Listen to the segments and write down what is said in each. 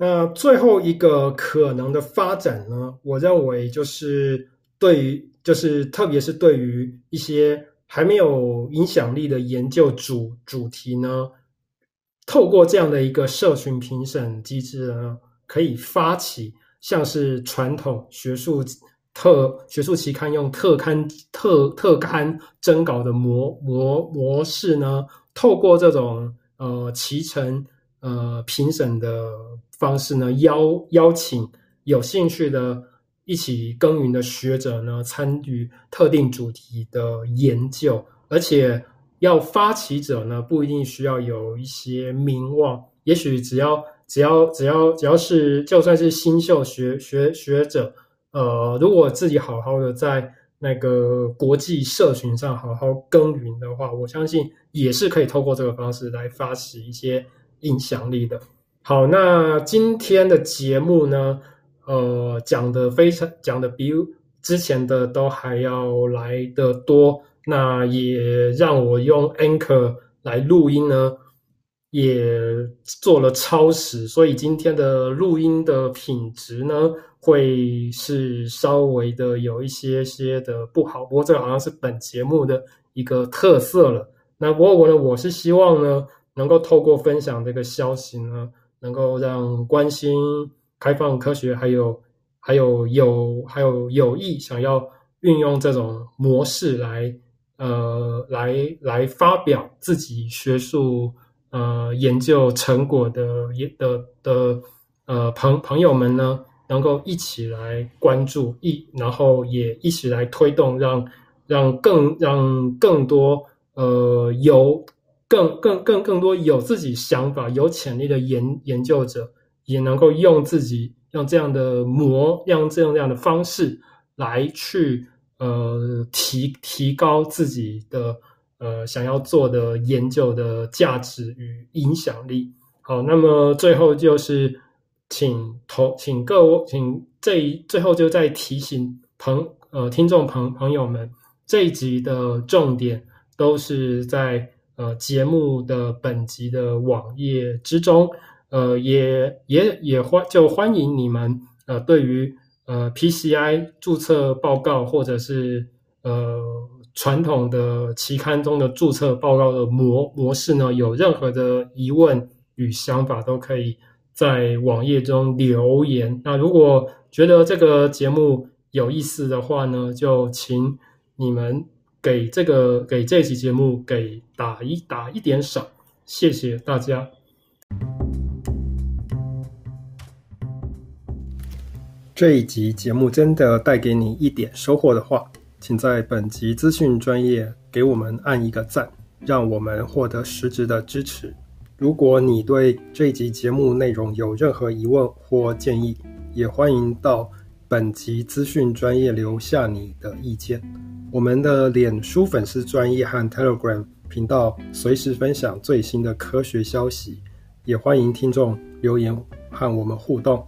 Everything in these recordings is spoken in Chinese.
那最后一个可能的发展呢，我认为就是对于，就是特别是对于一些还没有影响力的研究主主题呢，透过这样的一个社群评审机制呢，可以发起像是传统学术特学术期刊用特刊特特刊征稿的模模模式呢，透过这种呃期程呃评审的。方式呢，邀邀请有兴趣的一起耕耘的学者呢，参与特定主题的研究，而且要发起者呢，不一定需要有一些名望，也许只要只要只要只要是就算是新秀学学学者，呃，如果自己好好的在那个国际社群上好好耕耘的话，我相信也是可以透过这个方式来发起一些影响力的。好，那今天的节目呢，呃，讲的非常讲的比之前的都还要来得多，那也让我用 Anchor 来录音呢，也做了超时，所以今天的录音的品质呢，会是稍微的有一些些的不好，不过这好像是本节目的一个特色了。那不过我呢，我是希望呢，能够透过分享这个消息呢。能够让关心开放科学，还有还有有还有有意想要运用这种模式来呃来来发表自己学术呃研究成果的也的的呃朋朋友们呢，能够一起来关注一，然后也一起来推动让，让更让更多呃有。更更更更多有自己想法、有潜力的研研究者，也能够用自己用这样的模，用这样这样的方式来去呃提提高自己的呃想要做的研究的价值与影响力。好，那么最后就是请投，请各位，请这一最后就再提醒朋呃听众朋朋友们，这一集的重点都是在。呃，节目的本集的网页之中，呃，也也也欢就欢迎你们，呃，对于呃 PCI 注册报告或者是呃传统的期刊中的注册报告的模模式呢，有任何的疑问与想法，都可以在网页中留言。那如果觉得这个节目有意思的话呢，就请你们。给这个给这期节目给打一打一点赏，谢谢大家。这一集节目真的带给你一点收获的话，请在本集资讯专业给我们按一个赞，让我们获得实质的支持。如果你对这一集节目内容有任何疑问或建议，也欢迎到本集资讯专业留下你的意见。我们的脸书粉丝专页和 Telegram 频道随时分享最新的科学消息，也欢迎听众留言和我们互动。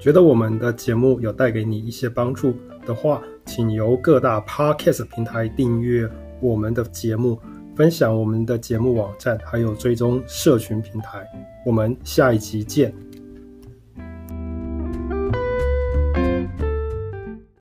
觉得我们的节目有带给你一些帮助的话，请由各大 Podcast 平台订阅我们的节目，分享我们的节目网站，还有追踪社群平台。我们下一集见。